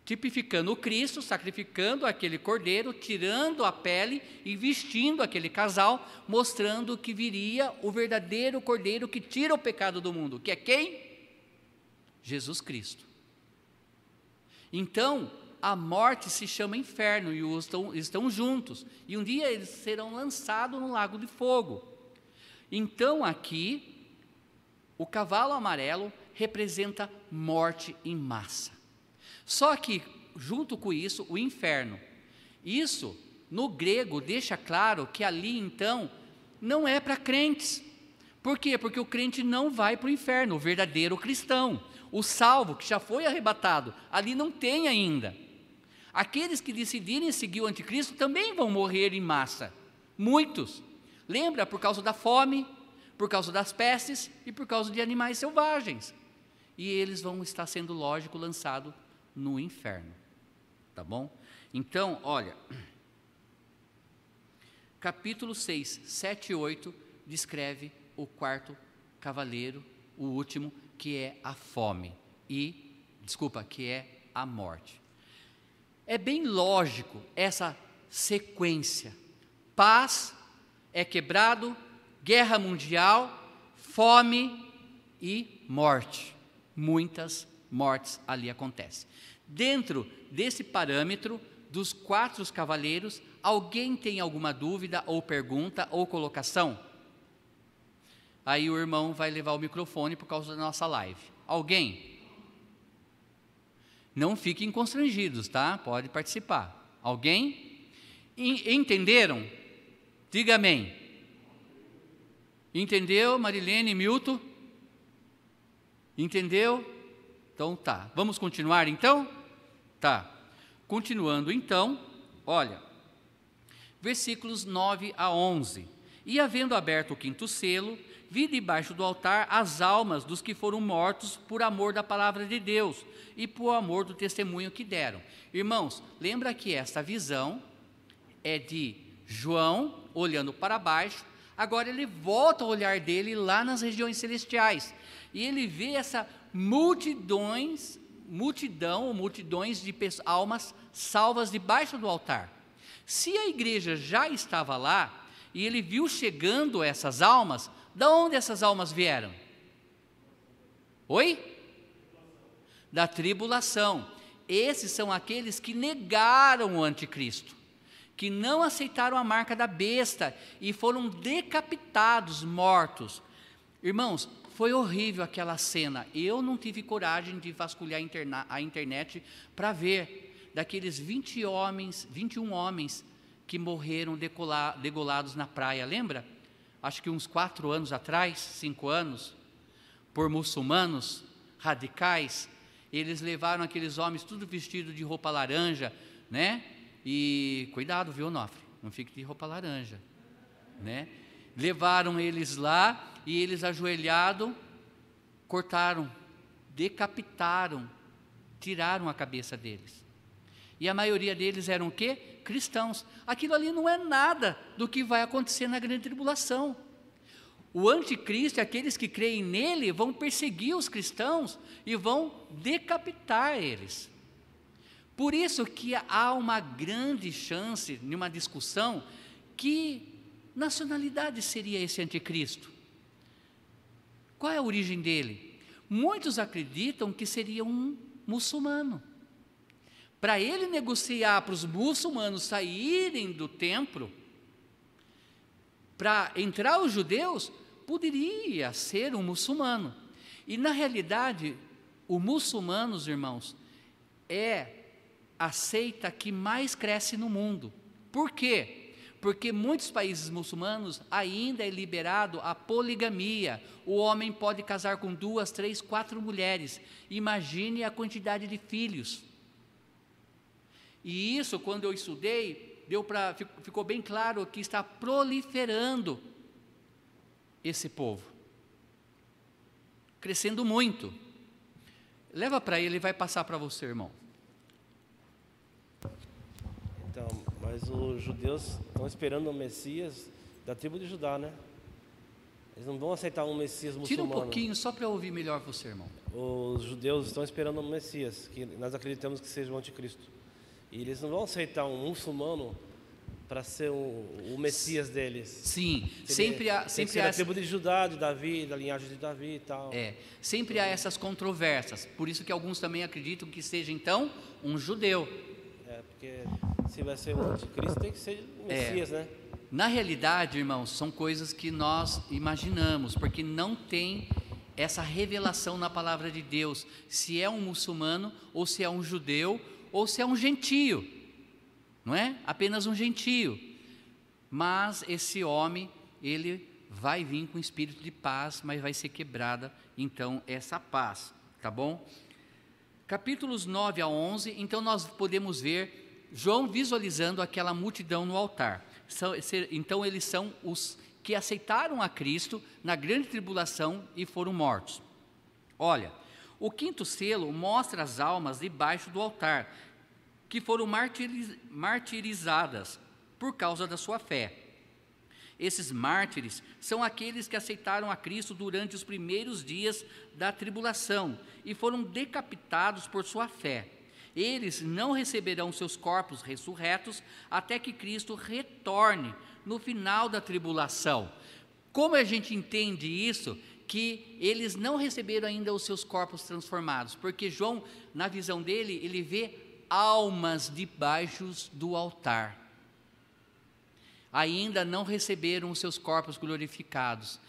Tipificando o Cristo, sacrificando aquele cordeiro, tirando a pele e vestindo aquele casal, mostrando que viria o verdadeiro cordeiro que tira o pecado do mundo, que é quem? Jesus Cristo. Então, a morte se chama inferno e os estão, estão juntos. E um dia eles serão lançados no lago de fogo. Então, aqui, o cavalo amarelo representa morte em massa. Só que, junto com isso, o inferno. Isso, no grego, deixa claro que ali, então, não é para crentes. Por quê? Porque o crente não vai para o inferno, o verdadeiro cristão. O salvo que já foi arrebatado, ali não tem ainda. Aqueles que decidirem seguir o anticristo também vão morrer em massa. Muitos. Lembra? Por causa da fome, por causa das pestes e por causa de animais selvagens. E eles vão estar sendo, lógico, lançados no inferno. Tá bom? Então, olha. Capítulo 6, 7 e 8 descreve o quarto cavaleiro, o último, que é a fome e, desculpa, que é a morte. É bem lógico essa sequência. Paz é quebrado, guerra mundial, fome e morte. Muitas mortes ali acontecem. Dentro desse parâmetro dos quatro cavaleiros, alguém tem alguma dúvida ou pergunta ou colocação? Aí o irmão vai levar o microfone por causa da nossa live. Alguém? Não fiquem constrangidos, tá? Pode participar. Alguém? Entenderam? Diga amém. Entendeu, Marilene Milton? Entendeu? Então tá. Vamos continuar então? Tá. Continuando então, olha. Versículos 9 a 11. E havendo aberto o quinto selo, vi debaixo do altar as almas dos que foram mortos por amor da palavra de Deus e por amor do testemunho que deram. Irmãos, lembra que esta visão é de João olhando para baixo, agora ele volta o olhar dele lá nas regiões celestiais e ele vê essa multidões, multidão, multidões de almas salvas debaixo do altar. Se a igreja já estava lá e ele viu chegando essas almas, da onde essas almas vieram? Oi? Da tribulação. Esses são aqueles que negaram o anticristo, que não aceitaram a marca da besta e foram decapitados, mortos. Irmãos, foi horrível aquela cena. Eu não tive coragem de vasculhar a internet para ver daqueles 20 homens, 21 homens que morreram degolados na praia, lembra? Acho que uns quatro anos atrás, cinco anos, por muçulmanos radicais, eles levaram aqueles homens tudo vestido de roupa laranja, né? E cuidado, viu, Nofre? Não fique de roupa laranja, né? Levaram eles lá e eles ajoelhado cortaram, decapitaram, tiraram a cabeça deles. E a maioria deles eram o quê? Cristãos. Aquilo ali não é nada do que vai acontecer na grande tribulação. O anticristo e aqueles que creem nele vão perseguir os cristãos e vão decapitar eles. Por isso que há uma grande chance, numa discussão, que nacionalidade seria esse anticristo? Qual é a origem dele? Muitos acreditam que seria um muçulmano. Para ele negociar para os muçulmanos saírem do templo, para entrar os judeus, poderia ser um muçulmano. E na realidade, o muçulmanos, irmãos, é a seita que mais cresce no mundo. Por quê? Porque muitos países muçulmanos ainda é liberado a poligamia. O homem pode casar com duas, três, quatro mulheres. Imagine a quantidade de filhos. E isso, quando eu estudei, deu pra, ficou bem claro que está proliferando esse povo. Crescendo muito. Leva para ele, ele vai passar para você, irmão. Então, mas os judeus estão esperando o Messias da tribo de Judá, né? Eles não vão aceitar um Messias muçulmano. Tira um pouquinho só para eu ouvir melhor você, irmão. Os judeus estão esperando um Messias, que nós acreditamos que seja o anticristo. E eles não vão aceitar um muçulmano para ser o, o, Messias deles. Sim, Seria, sempre há, sempre há da tribo de Judá, de Davi, da linhagem de Davi e tal. É, sempre há essas controvérsias. Por isso que alguns também acreditam que seja então um judeu. É, porque se vai ser o anticristo tem que ser o é. Messias, é. né? Na realidade, irmãos, são coisas que nós imaginamos, porque não tem essa revelação na palavra de Deus, se é um muçulmano ou se é um judeu ou se é um gentio não é? Apenas um gentio. Mas esse homem, ele vai vir com espírito de paz, mas vai ser quebrada então essa paz, tá bom? Capítulos 9 a 11, então nós podemos ver João visualizando aquela multidão no altar. Então eles são os que aceitaram a Cristo na grande tribulação e foram mortos. Olha, o quinto selo mostra as almas debaixo do altar, que foram martirizadas por causa da sua fé. Esses mártires são aqueles que aceitaram a Cristo durante os primeiros dias da tribulação e foram decapitados por sua fé. Eles não receberão seus corpos ressurretos até que Cristo retorne no final da tribulação. Como a gente entende isso? Que eles não receberam ainda os seus corpos transformados, porque João, na visão dele, ele vê almas debaixo do altar. Ainda não receberam os seus corpos glorificados.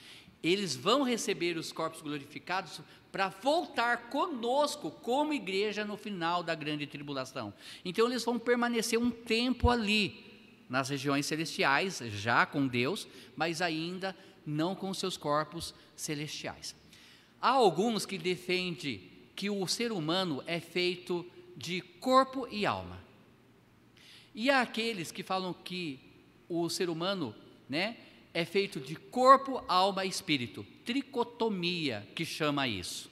Eles vão receber os corpos glorificados para voltar conosco como igreja no final da grande tribulação. Então eles vão permanecer um tempo ali nas regiões celestiais, já com Deus, mas ainda não com seus corpos celestiais. Há alguns que defendem que o ser humano é feito de corpo e alma. E há aqueles que falam que o ser humano, né, é feito de corpo, alma e espírito. Tricotomia que chama isso.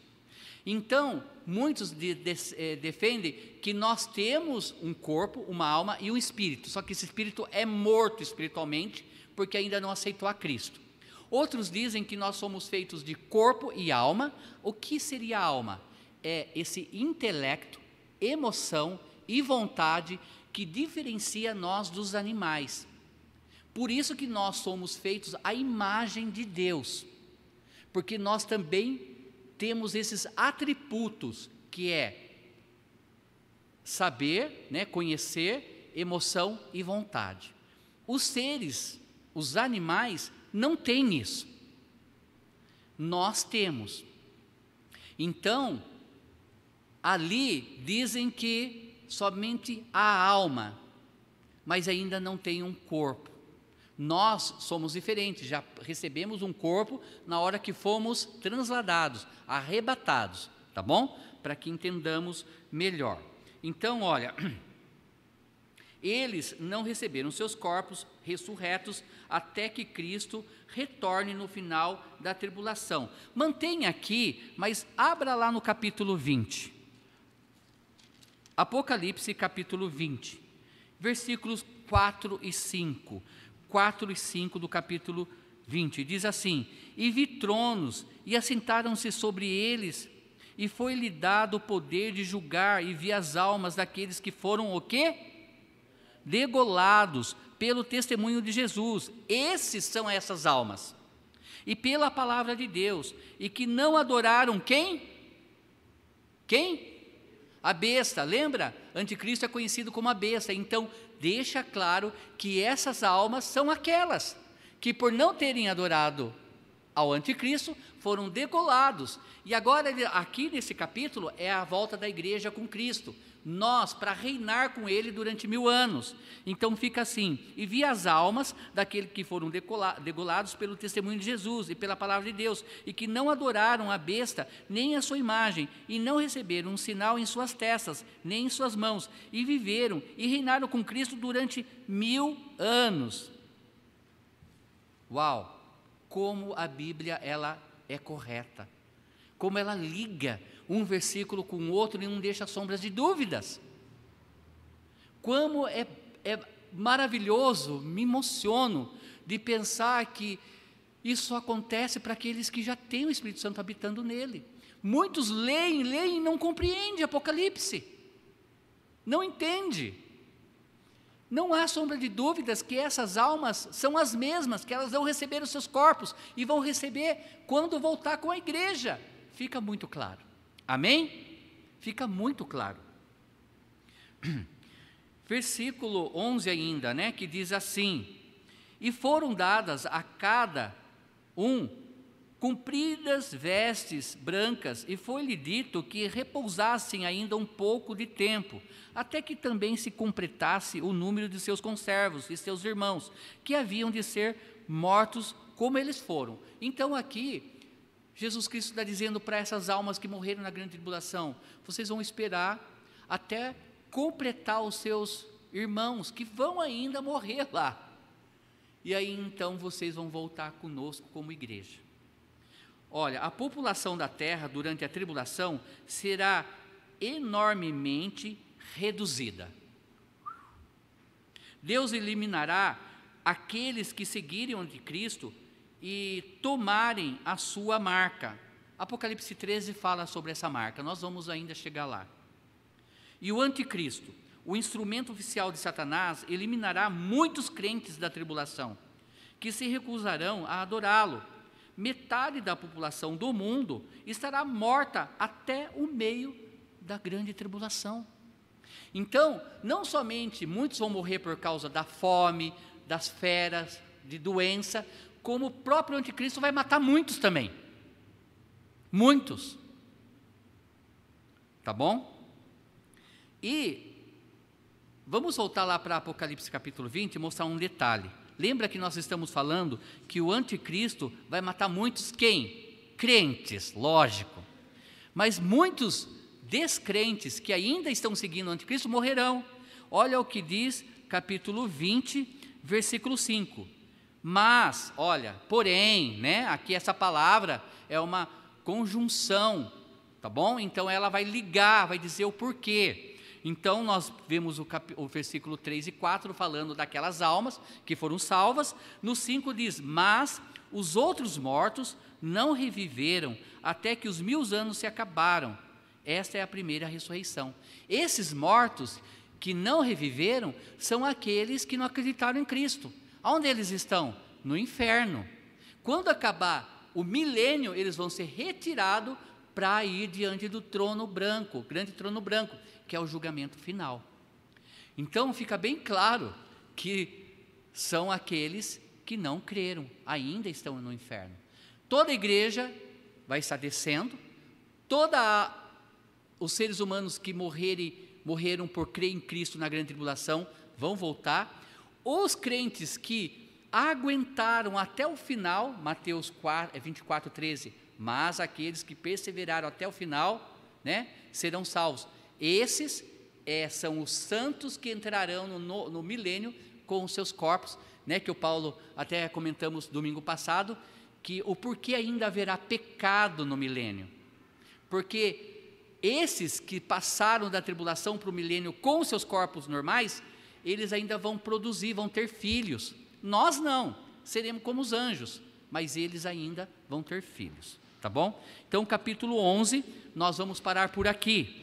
Então, muitos de, de, eh, defendem que nós temos um corpo, uma alma e um espírito, só que esse espírito é morto espiritualmente porque ainda não aceitou a Cristo. Outros dizem que nós somos feitos de corpo e alma. O que seria a alma? É esse intelecto, emoção e vontade que diferencia nós dos animais. Por isso que nós somos feitos à imagem de Deus, porque nós também temos esses atributos que é saber, né, conhecer, emoção e vontade. Os seres, os animais não têm isso. Nós temos. Então, ali dizem que somente a alma, mas ainda não tem um corpo. Nós somos diferentes, já recebemos um corpo na hora que fomos transladados, arrebatados, tá bom? Para que entendamos melhor. Então, olha, eles não receberam seus corpos ressurretos até que Cristo retorne no final da tribulação. Mantenha aqui, mas abra lá no capítulo 20. Apocalipse, capítulo 20, versículos 4 e 5. 4 e 5 do capítulo 20. Diz assim: E vi tronos, e assentaram-se sobre eles, e foi-lhe dado o poder de julgar, e vi as almas daqueles que foram o quê? Degolados pelo testemunho de Jesus. Esses são essas almas. E pela palavra de Deus, e que não adoraram quem? Quem? A besta, lembra? Anticristo é conhecido como a besta. Então, deixa claro que essas almas são aquelas que, por não terem adorado ao anticristo, foram degolados. E agora, aqui nesse capítulo, é a volta da igreja com Cristo nós para reinar com ele durante mil anos. Então fica assim: e vi as almas daqueles que foram degolados pelo testemunho de Jesus e pela palavra de Deus, e que não adoraram a besta nem a sua imagem, e não receberam um sinal em suas testas, nem em suas mãos, e viveram e reinaram com Cristo durante mil anos. Uau! Como a Bíblia ela é correta, como ela liga um versículo com o outro e não deixa sombras de dúvidas. Como é, é maravilhoso, me emociono de pensar que isso acontece para aqueles que já têm o Espírito Santo habitando nele. Muitos leem, leem e não compreendem Apocalipse. Não entende. Não há sombra de dúvidas que essas almas são as mesmas, que elas vão receber os seus corpos e vão receber quando voltar com a igreja. Fica muito claro. Amém? Fica muito claro. Versículo 11 ainda, né, que diz assim: E foram dadas a cada um compridas vestes brancas, e foi-lhe dito que repousassem ainda um pouco de tempo, até que também se completasse o número de seus conservos e seus irmãos, que haviam de ser mortos como eles foram. Então aqui Jesus Cristo está dizendo para essas almas que morreram na grande tribulação: vocês vão esperar até completar os seus irmãos que vão ainda morrer lá. E aí então vocês vão voltar conosco como igreja. Olha, a população da terra durante a tribulação será enormemente reduzida. Deus eliminará aqueles que seguirem o Cristo e tomarem a sua marca. Apocalipse 13 fala sobre essa marca, nós vamos ainda chegar lá. E o anticristo, o instrumento oficial de Satanás, eliminará muitos crentes da tribulação, que se recusarão a adorá-lo. Metade da população do mundo estará morta até o meio da grande tribulação. Então, não somente muitos vão morrer por causa da fome, das feras, de doença, como o próprio anticristo vai matar muitos também. Muitos. Tá bom? E vamos voltar lá para Apocalipse capítulo 20 e mostrar um detalhe. Lembra que nós estamos falando que o anticristo vai matar muitos quem? Crentes, lógico. Mas muitos descrentes que ainda estão seguindo o anticristo morrerão. Olha o que diz capítulo 20, versículo 5. Mas, olha, porém, né? Aqui essa palavra é uma conjunção, tá bom? Então ela vai ligar, vai dizer o porquê. Então nós vemos o, cap... o, versículo 3 e 4 falando daquelas almas que foram salvas. No 5 diz: Mas os outros mortos não reviveram até que os mil anos se acabaram. Esta é a primeira ressurreição. Esses mortos que não reviveram são aqueles que não acreditaram em Cristo. Onde eles estão? No inferno. Quando acabar o milênio, eles vão ser retirados para ir diante do trono branco, grande trono branco, que é o julgamento final. Então fica bem claro que são aqueles que não creram, ainda estão no inferno. Toda a igreja vai estar descendo, toda os seres humanos que morrerem, morreram por crer em Cristo na grande tribulação vão voltar. Os crentes que aguentaram até o final, Mateus 4, 24, 13, mas aqueles que perseveraram até o final, né, serão salvos. Esses é, são os santos que entrarão no, no, no milênio com os seus corpos, né, que o Paulo até comentamos domingo passado, que o porquê ainda haverá pecado no milênio. Porque esses que passaram da tribulação para o milênio com seus corpos normais, eles ainda vão produzir, vão ter filhos. Nós não, seremos como os anjos, mas eles ainda vão ter filhos, tá bom? Então, capítulo 11, nós vamos parar por aqui.